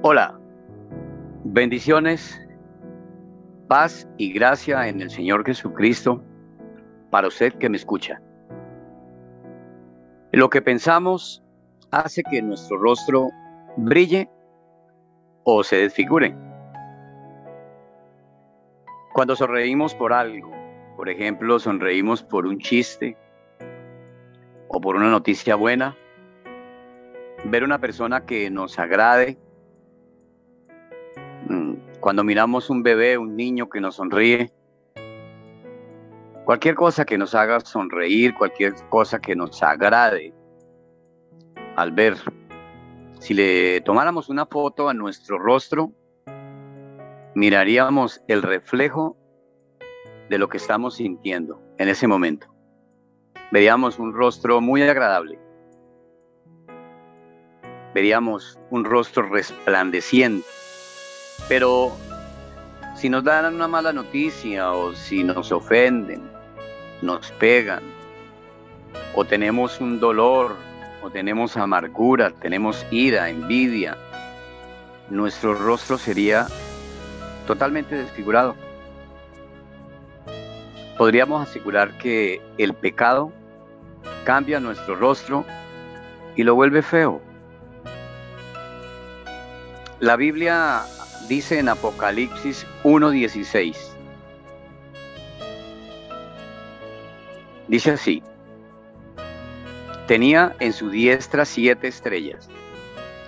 Hola, bendiciones, paz y gracia en el Señor Jesucristo para usted que me escucha. Lo que pensamos hace que nuestro rostro brille o se desfigure. Cuando sonreímos por algo, por ejemplo, sonreímos por un chiste o por una noticia buena, ver una persona que nos agrade, cuando miramos un bebé, un niño que nos sonríe, cualquier cosa que nos haga sonreír, cualquier cosa que nos agrade al ver, si le tomáramos una foto a nuestro rostro, miraríamos el reflejo de lo que estamos sintiendo en ese momento. Veríamos un rostro muy agradable veríamos un rostro resplandeciente. Pero si nos dan una mala noticia o si nos ofenden, nos pegan, o tenemos un dolor, o tenemos amargura, tenemos ira, envidia, nuestro rostro sería totalmente desfigurado. Podríamos asegurar que el pecado cambia nuestro rostro y lo vuelve feo. La Biblia dice en Apocalipsis 1.16, dice así, tenía en su diestra siete estrellas,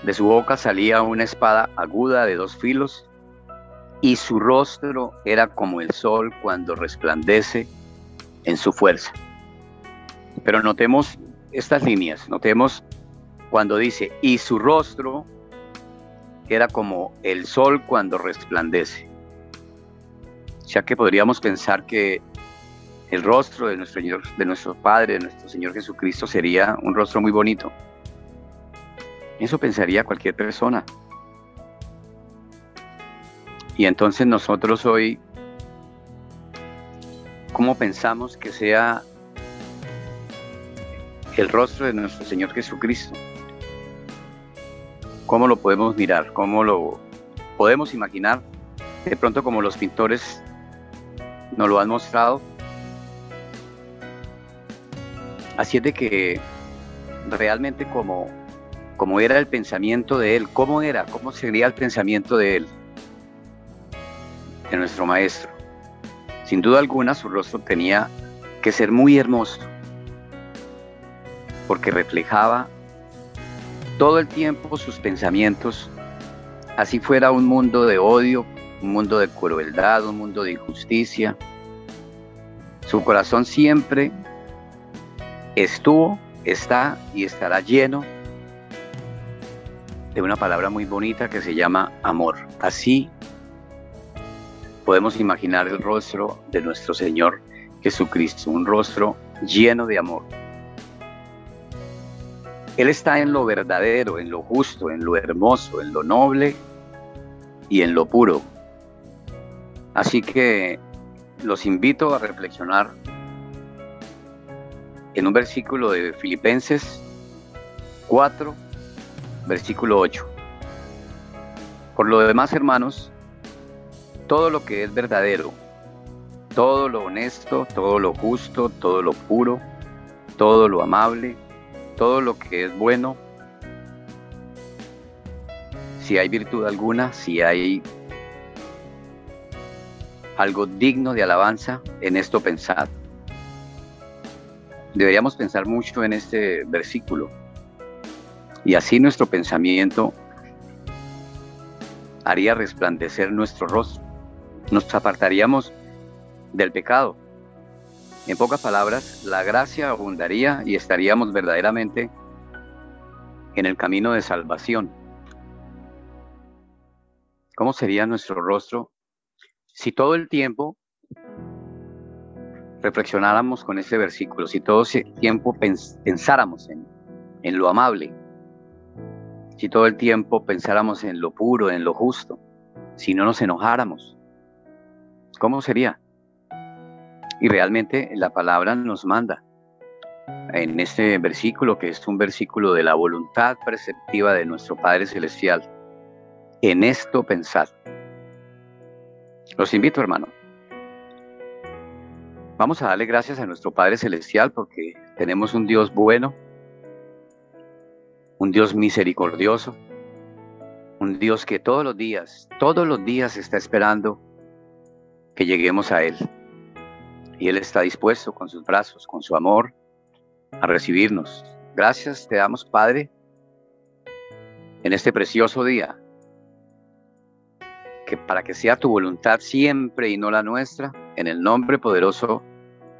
de su boca salía una espada aguda de dos filos, y su rostro era como el sol cuando resplandece en su fuerza. Pero notemos estas líneas, notemos cuando dice, y su rostro era como el sol cuando resplandece. Ya que podríamos pensar que el rostro de nuestro, Señor, de nuestro Padre, de nuestro Señor Jesucristo, sería un rostro muy bonito. Eso pensaría cualquier persona. Y entonces nosotros hoy, ¿cómo pensamos que sea el rostro de nuestro Señor Jesucristo? ¿Cómo lo podemos mirar? ¿Cómo lo podemos imaginar? De pronto como los pintores nos lo han mostrado. Así es de que realmente como, como era el pensamiento de él, cómo era, cómo sería el pensamiento de él, de nuestro maestro. Sin duda alguna su rostro tenía que ser muy hermoso, porque reflejaba todo el tiempo sus pensamientos, así fuera un mundo de odio, un mundo de crueldad, un mundo de injusticia. Su corazón siempre estuvo, está y estará lleno de una palabra muy bonita que se llama amor. Así podemos imaginar el rostro de nuestro Señor Jesucristo, un rostro lleno de amor. Él está en lo verdadero, en lo justo, en lo hermoso, en lo noble y en lo puro. Así que los invito a reflexionar en un versículo de Filipenses 4, versículo 8. Por lo demás, hermanos, todo lo que es verdadero, todo lo honesto, todo lo justo, todo lo puro, todo lo amable, todo lo que es bueno, si hay virtud alguna, si hay algo digno de alabanza, en esto pensad. Deberíamos pensar mucho en este versículo y así nuestro pensamiento haría resplandecer nuestro rostro. Nos apartaríamos del pecado, en pocas palabras, la gracia abundaría y estaríamos verdaderamente en el camino de salvación. ¿Cómo sería nuestro rostro si todo el tiempo reflexionáramos con ese versículo, si todo el tiempo pensáramos en, en lo amable, si todo el tiempo pensáramos en lo puro, en lo justo, si no nos enojáramos? ¿Cómo sería? Y realmente la palabra nos manda en este versículo, que es un versículo de la voluntad perceptiva de nuestro Padre Celestial, en esto pensad. Los invito, hermano. Vamos a darle gracias a nuestro Padre Celestial porque tenemos un Dios bueno, un Dios misericordioso, un Dios que todos los días, todos los días está esperando que lleguemos a Él. Y Él está dispuesto con sus brazos, con su amor, a recibirnos. Gracias te damos, Padre, en este precioso día, que para que sea tu voluntad siempre y no la nuestra, en el nombre poderoso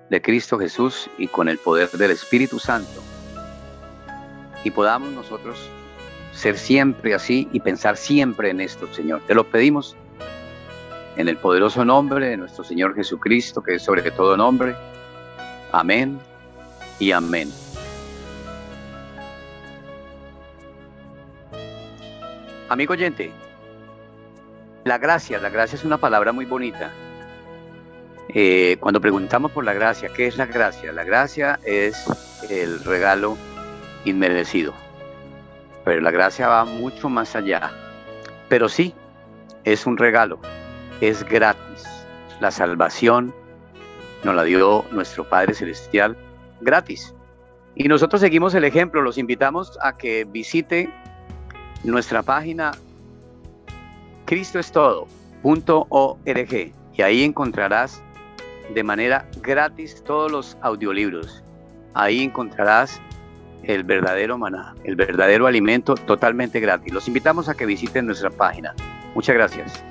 de Cristo Jesús y con el poder del Espíritu Santo, y podamos nosotros ser siempre así y pensar siempre en esto, Señor. Te lo pedimos en el poderoso nombre de nuestro Señor Jesucristo, que es sobre todo nombre. Amén y amén. Amigo oyente, la gracia, la gracia es una palabra muy bonita. Eh, cuando preguntamos por la gracia, ¿qué es la gracia? La gracia es el regalo inmerecido, pero la gracia va mucho más allá. Pero sí, es un regalo, es gratis. La salvación nos la dio nuestro Padre Celestial gratis. Y nosotros seguimos el ejemplo, los invitamos a que visite nuestra página cristoestodo.org y ahí encontrarás de manera gratis todos los audiolibros. Ahí encontrarás el verdadero maná, el verdadero alimento totalmente gratis. Los invitamos a que visiten nuestra página. Muchas gracias.